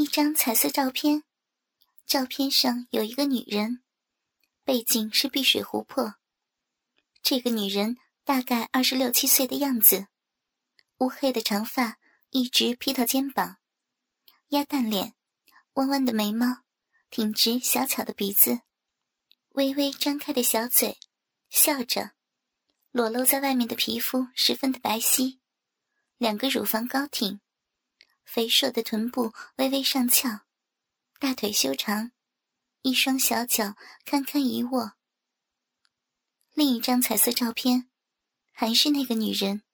一张彩色照片，照片上有一个女人，背景是碧水湖泊。这个女人大概二十六七岁的样子，乌黑的长发一直披到肩膀，鸭蛋脸，弯弯的眉毛，挺直小巧的鼻子，微微张开的小嘴，笑着，裸露在外面的皮肤十分的白皙，两个乳房高挺。肥硕的臀部微微上翘，大腿修长，一双小脚堪堪一握。另一张彩色照片，还是那个女人，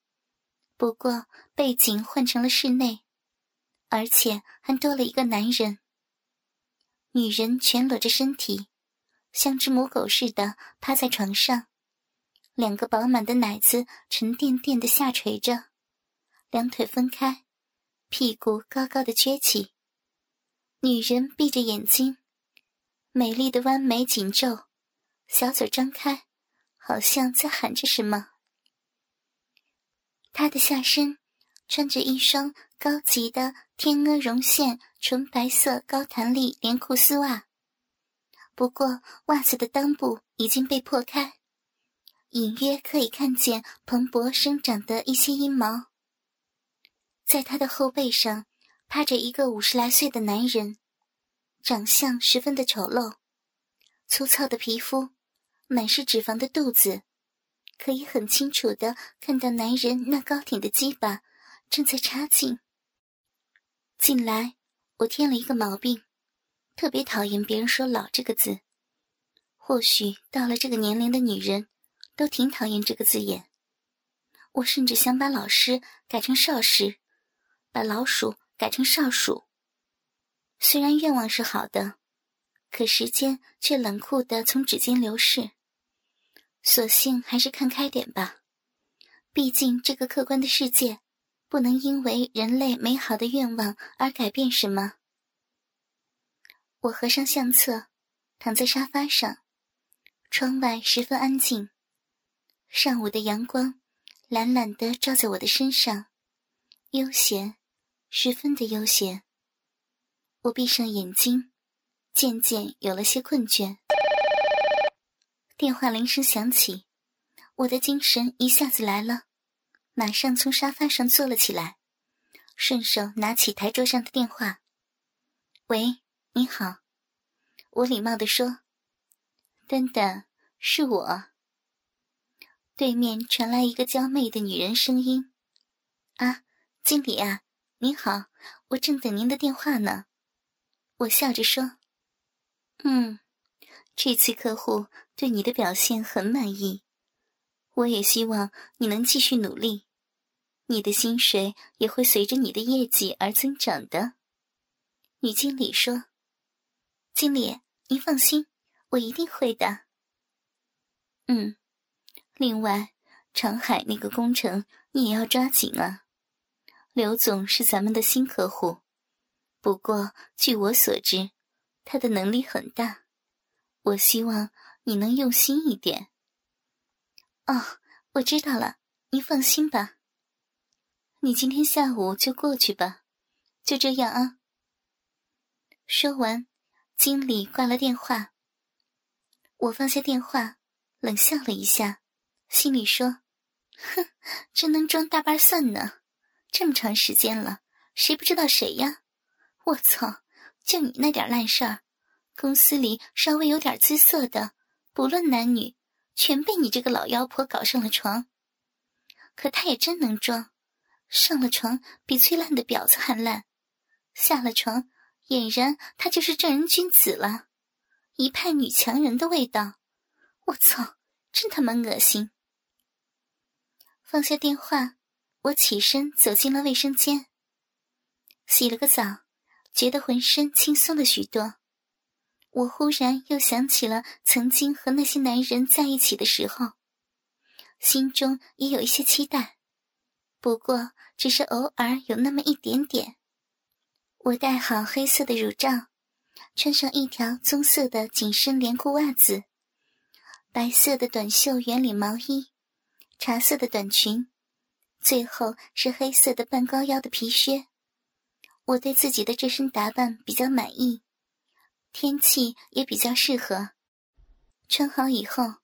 不过背景换成了室内，而且还多了一个男人。女人全裸着身体，像只母狗似的趴在床上，两个饱满的奶子沉甸甸的下垂着，两腿分开。屁股高高的撅起，女人闭着眼睛，美丽的弯眉紧皱，小嘴张开，好像在喊着什么。她的下身穿着一双高级的天鹅绒线纯白色高弹力连裤丝袜，不过袜子的裆部已经被破开，隐约可以看见蓬勃生长的一些阴毛。在他的后背上，趴着一个五十来岁的男人，长相十分的丑陋，粗糙的皮肤，满是脂肪的肚子，可以很清楚的看到男人那高挺的鸡巴正在插进。近来，我添了一个毛病，特别讨厌别人说“老”这个字。或许到了这个年龄的女人，都挺讨厌这个字眼。我甚至想把“老师”改成“少师”。把老鼠改成少鼠。虽然愿望是好的，可时间却冷酷的从指尖流逝。索性还是看开点吧，毕竟这个客观的世界，不能因为人类美好的愿望而改变什么。我合上相册，躺在沙发上，窗外十分安静，上午的阳光懒懒的照在我的身上，悠闲。十分的悠闲。我闭上眼睛，渐渐有了些困倦。电话铃声响起，我的精神一下子来了，马上从沙发上坐了起来，顺手拿起台桌上的电话。喂，你好。我礼貌地说：“等等，是我。”对面传来一个娇媚的女人声音：“啊，经理啊。”您好，我正等您的电话呢。我笑着说：“嗯，这次客户对你的表现很满意，我也希望你能继续努力，你的薪水也会随着你的业绩而增长的。”女经理说：“经理，您放心，我一定会的。”嗯，另外，长海那个工程你也要抓紧啊。刘总是咱们的新客户，不过据我所知，他的能力很大。我希望你能用心一点。哦，我知道了，您放心吧。你今天下午就过去吧，就这样啊。说完，经理挂了电话。我放下电话，冷笑了一下，心里说：“哼，真能装大瓣蒜呢。”这么长时间了，谁不知道谁呀？我操！就你那点烂事儿，公司里稍微有点姿色的，不论男女，全被你这个老妖婆搞上了床。可他也真能装，上了床比最烂的婊子还烂，下了床俨然他就是正人君子了，一派女强人的味道。我操！真他妈恶心！放下电话。我起身走进了卫生间，洗了个澡，觉得浑身轻松了许多。我忽然又想起了曾经和那些男人在一起的时候，心中也有一些期待，不过只是偶尔有那么一点点。我戴好黑色的乳罩，穿上一条棕色的紧身连裤袜子，白色的短袖圆领毛衣，茶色的短裙。最后是黑色的半高腰的皮靴，我对自己的这身打扮比较满意，天气也比较适合。穿好以后，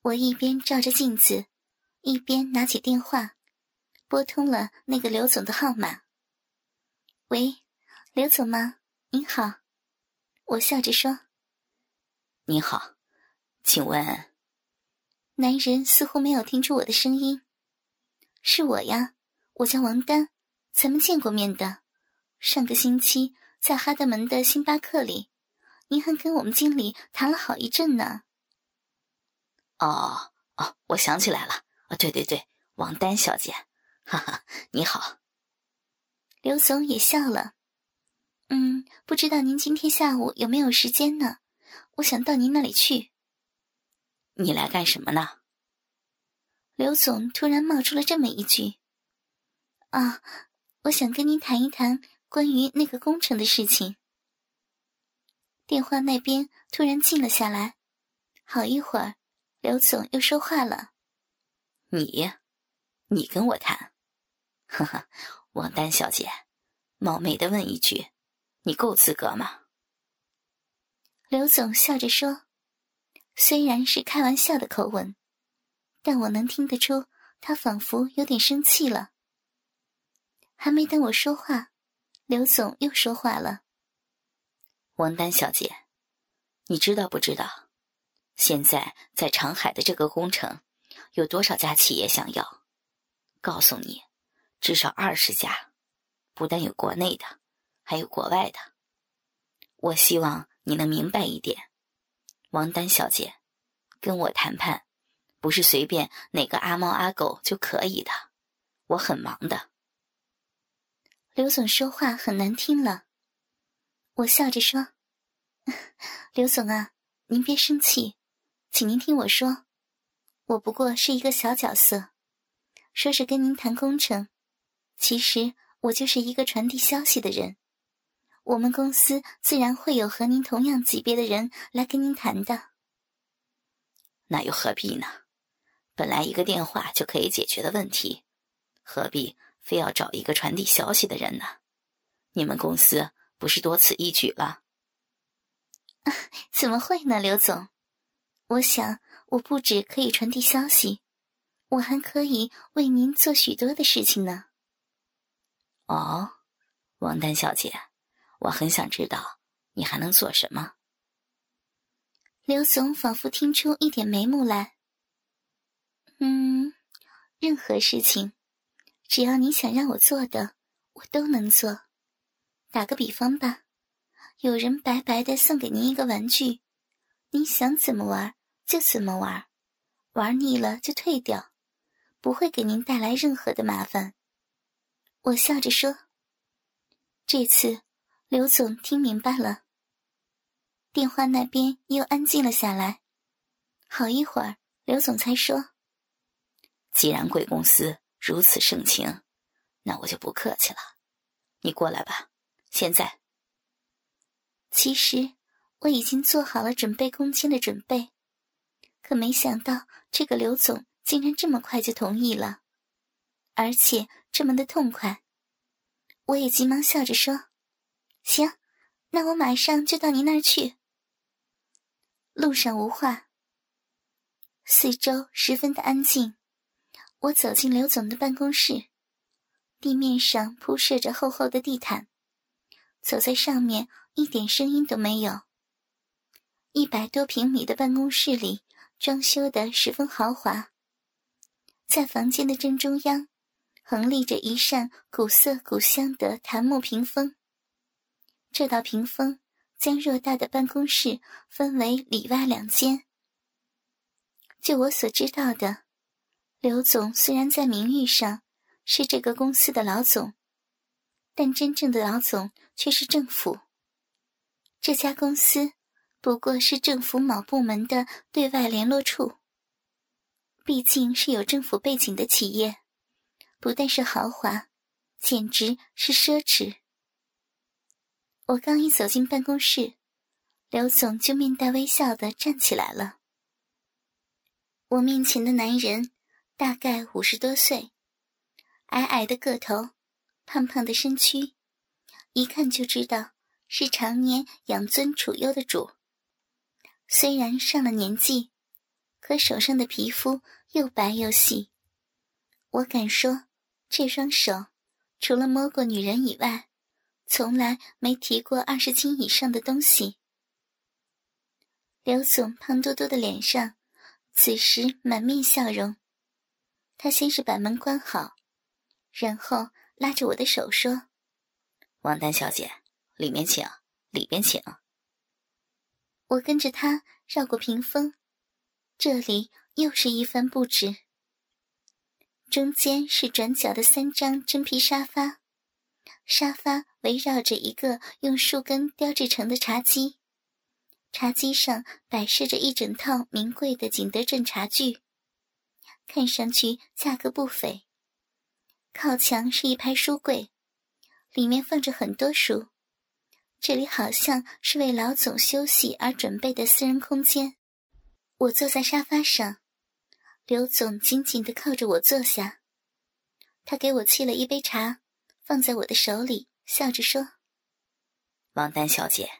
我一边照着镜子，一边拿起电话，拨通了那个刘总的号码。喂，刘总吗？您好，我笑着说：“您好，请问？”男人似乎没有听出我的声音。是我呀，我叫王丹，咱们见过面的。上个星期在哈德门的星巴克里，您还跟我们经理谈了好一阵呢。哦哦，我想起来了，哦，对对对，王丹小姐，哈哈，你好。刘总也笑了，嗯，不知道您今天下午有没有时间呢？我想到您那里去。你来干什么呢？刘总突然冒出了这么一句：“啊，我想跟您谈一谈关于那个工程的事情。”电话那边突然静了下来，好一会儿，刘总又说话了：“你，你跟我谈？呵呵，王丹小姐，冒昧的问一句，你够资格吗？”刘总笑着说，虽然是开玩笑的口吻。但我能听得出，他仿佛有点生气了。还没等我说话，刘总又说话了：“王丹小姐，你知道不知道，现在在长海的这个工程，有多少家企业想要？告诉你，至少二十家，不但有国内的，还有国外的。我希望你能明白一点，王丹小姐，跟我谈判。”不是随便哪个阿猫阿狗就可以的，我很忙的。刘总说话很难听了，我笑着说：“ 刘总啊，您别生气，请您听我说，我不过是一个小角色，说是跟您谈工程，其实我就是一个传递消息的人。我们公司自然会有和您同样级别的人来跟您谈的。那又何必呢？”本来一个电话就可以解决的问题，何必非要找一个传递消息的人呢？你们公司不是多此一举了？怎么会呢，刘总？我想我不止可以传递消息，我还可以为您做许多的事情呢。哦，王丹小姐，我很想知道你还能做什么。刘总仿佛听出一点眉目来。嗯，任何事情，只要你想让我做的，我都能做。打个比方吧，有人白白的送给您一个玩具，您想怎么玩就怎么玩，玩腻了就退掉，不会给您带来任何的麻烦。我笑着说。这次，刘总听明白了。电话那边又安静了下来，好一会儿，刘总才说。既然贵公司如此盛情，那我就不客气了。你过来吧，现在。其实我已经做好了准备攻坚的准备，可没想到这个刘总竟然这么快就同意了，而且这么的痛快。我也急忙笑着说：“行，那我马上就到您那儿去。”路上无话，四周十分的安静。我走进刘总的办公室，地面上铺设着厚厚的地毯，走在上面一点声音都没有。一百多平米的办公室里装修的十分豪华，在房间的正中央，横立着一扇古色古香的檀木屏风。这道屏风将偌大的办公室分为里外两间。就我所知道的。刘总虽然在名誉上是这个公司的老总，但真正的老总却是政府。这家公司不过是政府某部门的对外联络处。毕竟是有政府背景的企业，不但是豪华，简直是奢侈。我刚一走进办公室，刘总就面带微笑的站起来了。我面前的男人。大概五十多岁，矮矮的个头，胖胖的身躯，一看就知道是常年养尊处优的主。虽然上了年纪，可手上的皮肤又白又细。我敢说，这双手除了摸过女人以外，从来没提过二十斤以上的东西。刘总胖嘟嘟的脸上，此时满面笑容。他先是把门关好，然后拉着我的手说：“王丹小姐，里面请，里边请。”我跟着他绕过屏风，这里又是一番布置。中间是转角的三张真皮沙发，沙发围绕着一个用树根雕制成的茶几，茶几上摆设着一整套名贵的景德镇茶具。看上去价格不菲。靠墙是一排书柜，里面放着很多书。这里好像是为老总休息而准备的私人空间。我坐在沙发上，刘总紧紧地靠着我坐下。他给我沏了一杯茶，放在我的手里，笑着说：“王丹小姐，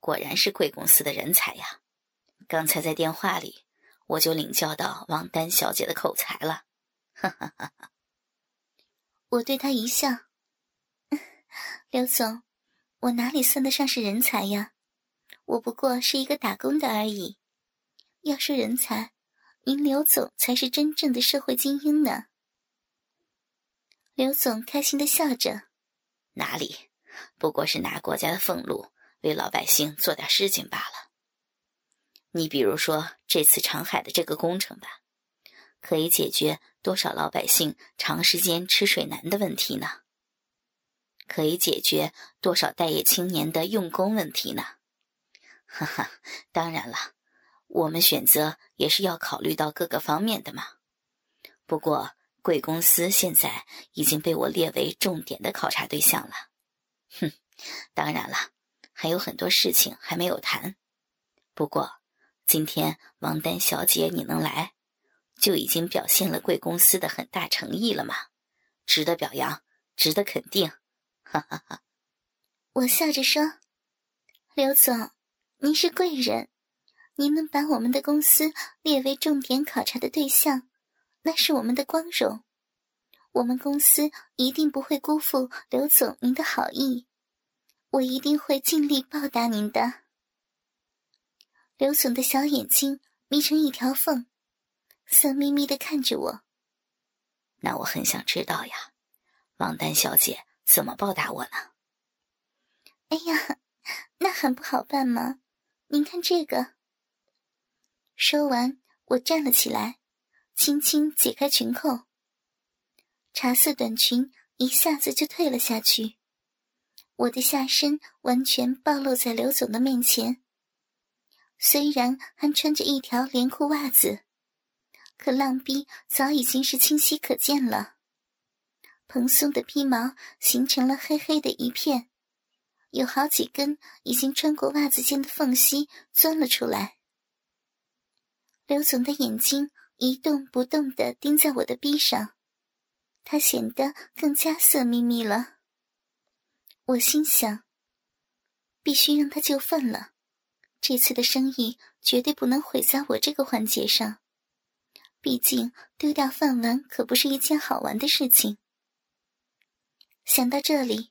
果然是贵公司的人才呀！刚才在电话里。”我就领教到王丹小姐的口才了，哈哈哈哈！我对他一笑，刘总，我哪里算得上是人才呀？我不过是一个打工的而已。要说人才，您刘总才是真正的社会精英呢。刘总开心的笑着，哪里，不过是拿国家的俸禄为老百姓做点事情罢了。你比如说这次长海的这个工程吧，可以解决多少老百姓长时间吃水难的问题呢？可以解决多少待业青年的用工问题呢？哈哈，当然了，我们选择也是要考虑到各个方面的嘛。不过贵公司现在已经被我列为重点的考察对象了。哼，当然了，还有很多事情还没有谈。不过。今天王丹小姐你能来，就已经表现了贵公司的很大诚意了嘛，值得表扬，值得肯定，哈哈哈。我笑着说：“刘总，您是贵人，您能把我们的公司列为重点考察的对象，那是我们的光荣。我们公司一定不会辜负刘总您的好意，我一定会尽力报答您的。”刘总的小眼睛眯成一条缝，色眯眯的看着我。那我很想知道呀，王丹小姐怎么报答我呢？哎呀，那很不好办吗？您看这个。说完，我站了起来，轻轻解开裙扣，茶色短裙一下子就退了下去，我的下身完全暴露在刘总的面前。虽然还穿着一条连裤袜子，可浪逼早已经是清晰可见了。蓬松的披毛形成了黑黑的一片，有好几根已经穿过袜子间的缝隙钻了出来。刘总的眼睛一动不动地盯在我的逼上，他显得更加色眯眯了。我心想，必须让他就范了。这次的生意绝对不能毁在我这个环节上，毕竟丢掉饭碗可不是一件好玩的事情。想到这里，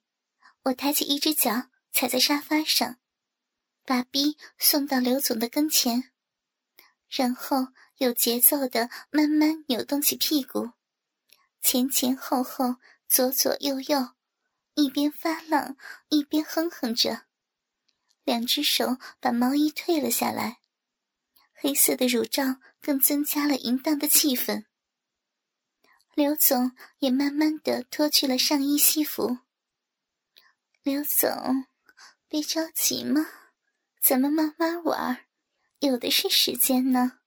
我抬起一只脚踩在沙发上，把逼送到刘总的跟前，然后有节奏的慢慢扭动起屁股，前前后后，左左右右，一边发浪一边哼哼着。两只手把毛衣退了下来，黑色的乳罩更增加了淫荡的气氛。刘总也慢慢的脱去了上衣西服。刘总，别着急嘛，咱们慢慢玩，有的是时间呢。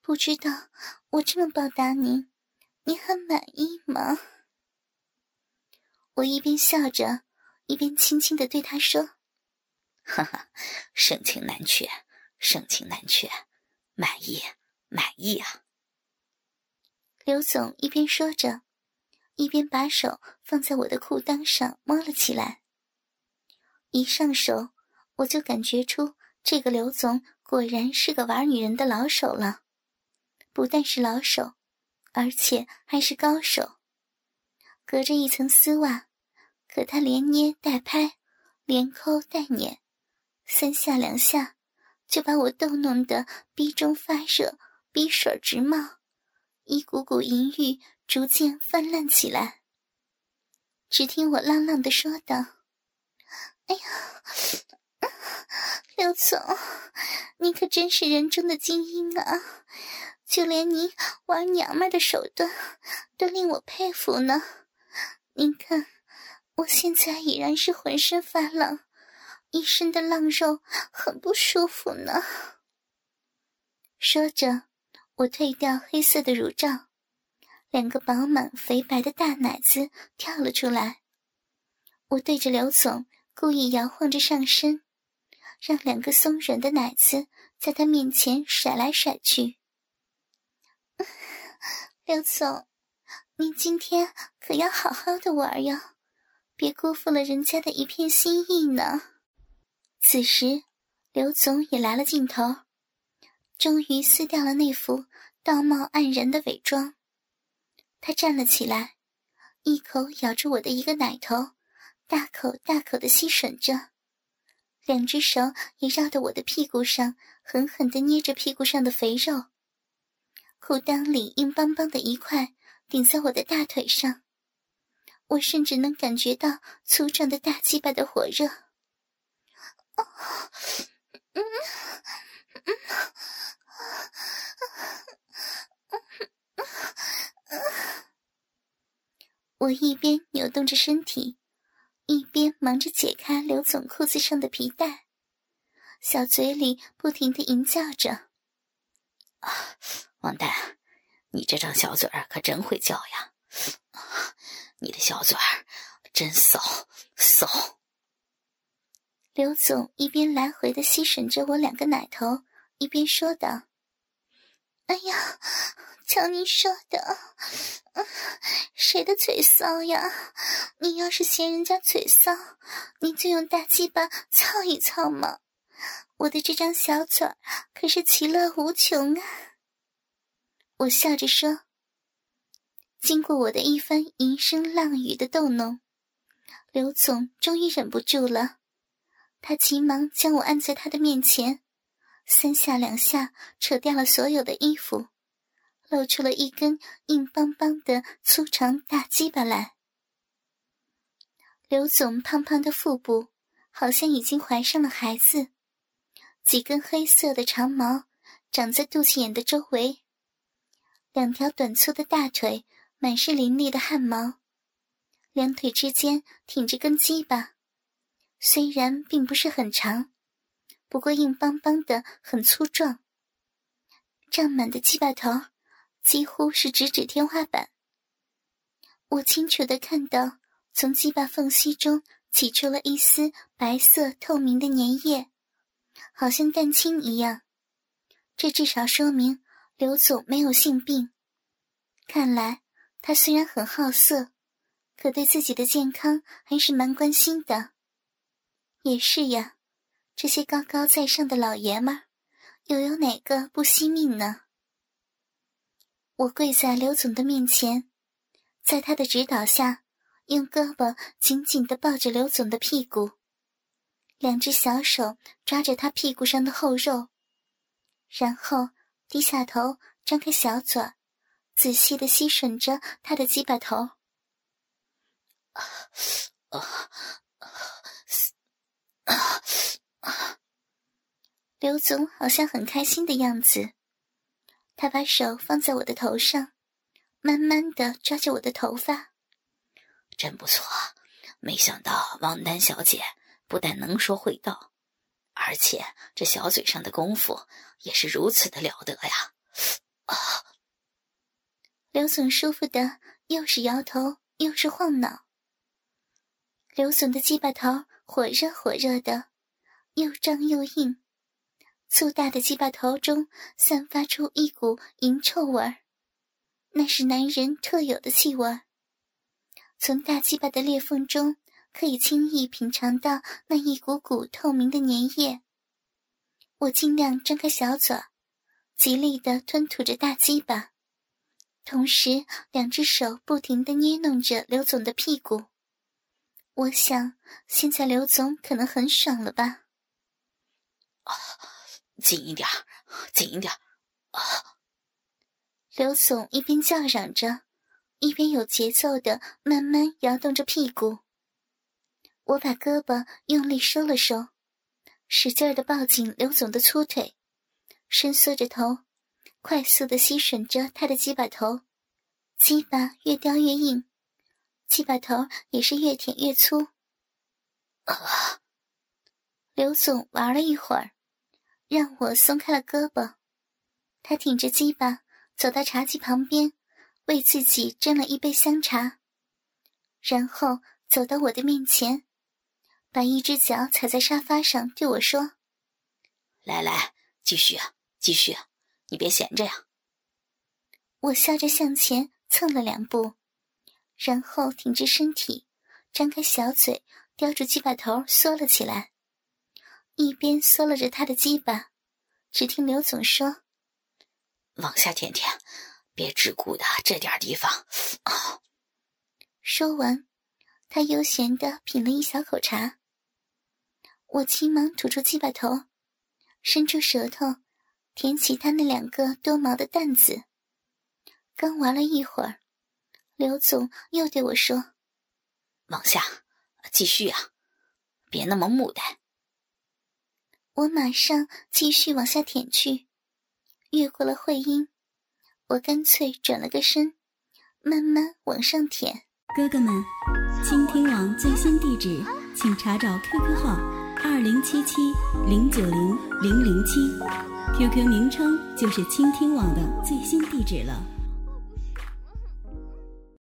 不知道我这么报答您，您还满意吗？我一边笑着，一边轻轻的对他说。哈哈，盛情难却，盛情难却，满意，满意啊！刘总一边说着，一边把手放在我的裤裆上摸了起来。一上手，我就感觉出这个刘总果然是个玩女人的老手了。不但是老手，而且还是高手。隔着一层丝袜，可他连捏带拍，连抠带捻，三下两下就把我逗弄得鼻中发热，鼻水直冒，一股股淫欲逐渐泛滥起来。只听我浪浪的说道：“哎呀，刘总，你可真是人中的精英啊！就连你玩娘们的手段都令我佩服呢。您看，我现在已然是浑身发冷，一身的浪肉，很不舒服呢。”说着，我褪掉黑色的乳罩。两个饱满肥白的大奶子跳了出来，我对着刘总故意摇晃着上身，让两个松软的奶子在他面前甩来甩去。刘总，您今天可要好好的玩呀，别辜负了人家的一片心意呢。此时，刘总也来了劲头，终于撕掉了那副道貌岸然的伪装。他站了起来，一口咬住我的一个奶头，大口大口的吸吮着，两只手也绕到我的屁股上，狠狠的捏着屁股上的肥肉。裤裆里硬邦邦的一块顶在我的大腿上，我甚至能感觉到粗壮的大鸡巴的火热。我一边扭动着身体，一边忙着解开刘总裤子上的皮带，小嘴里不停的吟叫着：“啊，王丹，你这张小嘴儿可真会叫呀！你的小嘴儿真骚骚。”刘总一边来回的吸吮着我两个奶头，一边说道：“哎呀。”瞧你说的，谁的嘴骚呀？你要是嫌人家嘴骚，你就用大鸡巴操一操嘛！我的这张小嘴可是其乐无穷啊！我笑着说。经过我的一番淫声浪语的逗弄，刘总终于忍不住了，他急忙将我按在他的面前，三下两下扯掉了所有的衣服。露出了一根硬邦邦的粗长大鸡巴来。刘总胖胖的腹部好像已经怀上了孩子，几根黑色的长毛长在肚脐眼的周围，两条短粗的大腿满是凌厉的汗毛，两腿之间挺着根鸡巴，虽然并不是很长，不过硬邦邦的很粗壮，胀满的鸡巴头。几乎是直指天花板。我清楚的看到，从鸡巴缝隙中挤出了一丝白色透明的粘液，好像蛋清一样。这至少说明刘总没有性病。看来他虽然很好色，可对自己的健康还是蛮关心的。也是呀，这些高高在上的老爷们，又有哪个不惜命呢？我跪在刘总的面前，在他的指导下，用胳膊紧紧地抱着刘总的屁股，两只小手抓着他屁股上的厚肉，然后低下头，张开小嘴，仔细地吸吮着他的鸡巴头。刘总好像很开心的样子。他把手放在我的头上，慢慢的抓着我的头发。真不错，没想到王丹小姐不但能说会道，而且这小嘴上的功夫也是如此的了得呀！啊！刘总舒服的又是摇头又是晃脑。刘总的鸡巴头火热火热的，又胀又硬。粗大的鸡巴头中散发出一股淫臭味儿，那是男人特有的气味儿从大鸡巴的裂缝中可以轻易品尝到那一股股透明的粘液。我尽量张开小嘴，极力的吞吐着大鸡巴，同时两只手不停的捏弄着刘总的屁股。我想，现在刘总可能很爽了吧？啊，紧一点，紧一点！啊！刘总一边叫嚷着，一边有节奏的慢慢摇动着屁股。我把胳膊用力收了收，使劲的抱紧刘总的粗腿，伸缩着头，快速的吸吮着他的鸡巴头，鸡巴越叼越硬。鸡巴头也是越舔越粗。啊刘总玩了一会儿，让我松开了胳膊。他挺着鸡巴走到茶几旁边，为自己斟了一杯香茶，然后走到我的面前，把一只脚踩在沙发上，对我说：“来来，继续啊，继续啊，你别闲着呀。”我笑着向前蹭了两步。然后挺直身体，张开小嘴，叼住鸡巴头缩了起来，一边缩了着他的鸡巴。只听刘总说：“往下舔舔，别只顾的这点地方。”啊！说完，他悠闲的品了一小口茶。我急忙吐出鸡巴头，伸出舌头舔起他那两个多毛的蛋子。刚玩了一会儿。刘总又对我说：“往下，继续啊，别那么木呆。”我马上继续往下舔去，越过了会阴，我干脆转了个身，慢慢往上舔。哥哥们，倾听网最新地址，请查找 QQ 号二零七七零九零零零七，QQ 名称就是倾听网的最新地址了。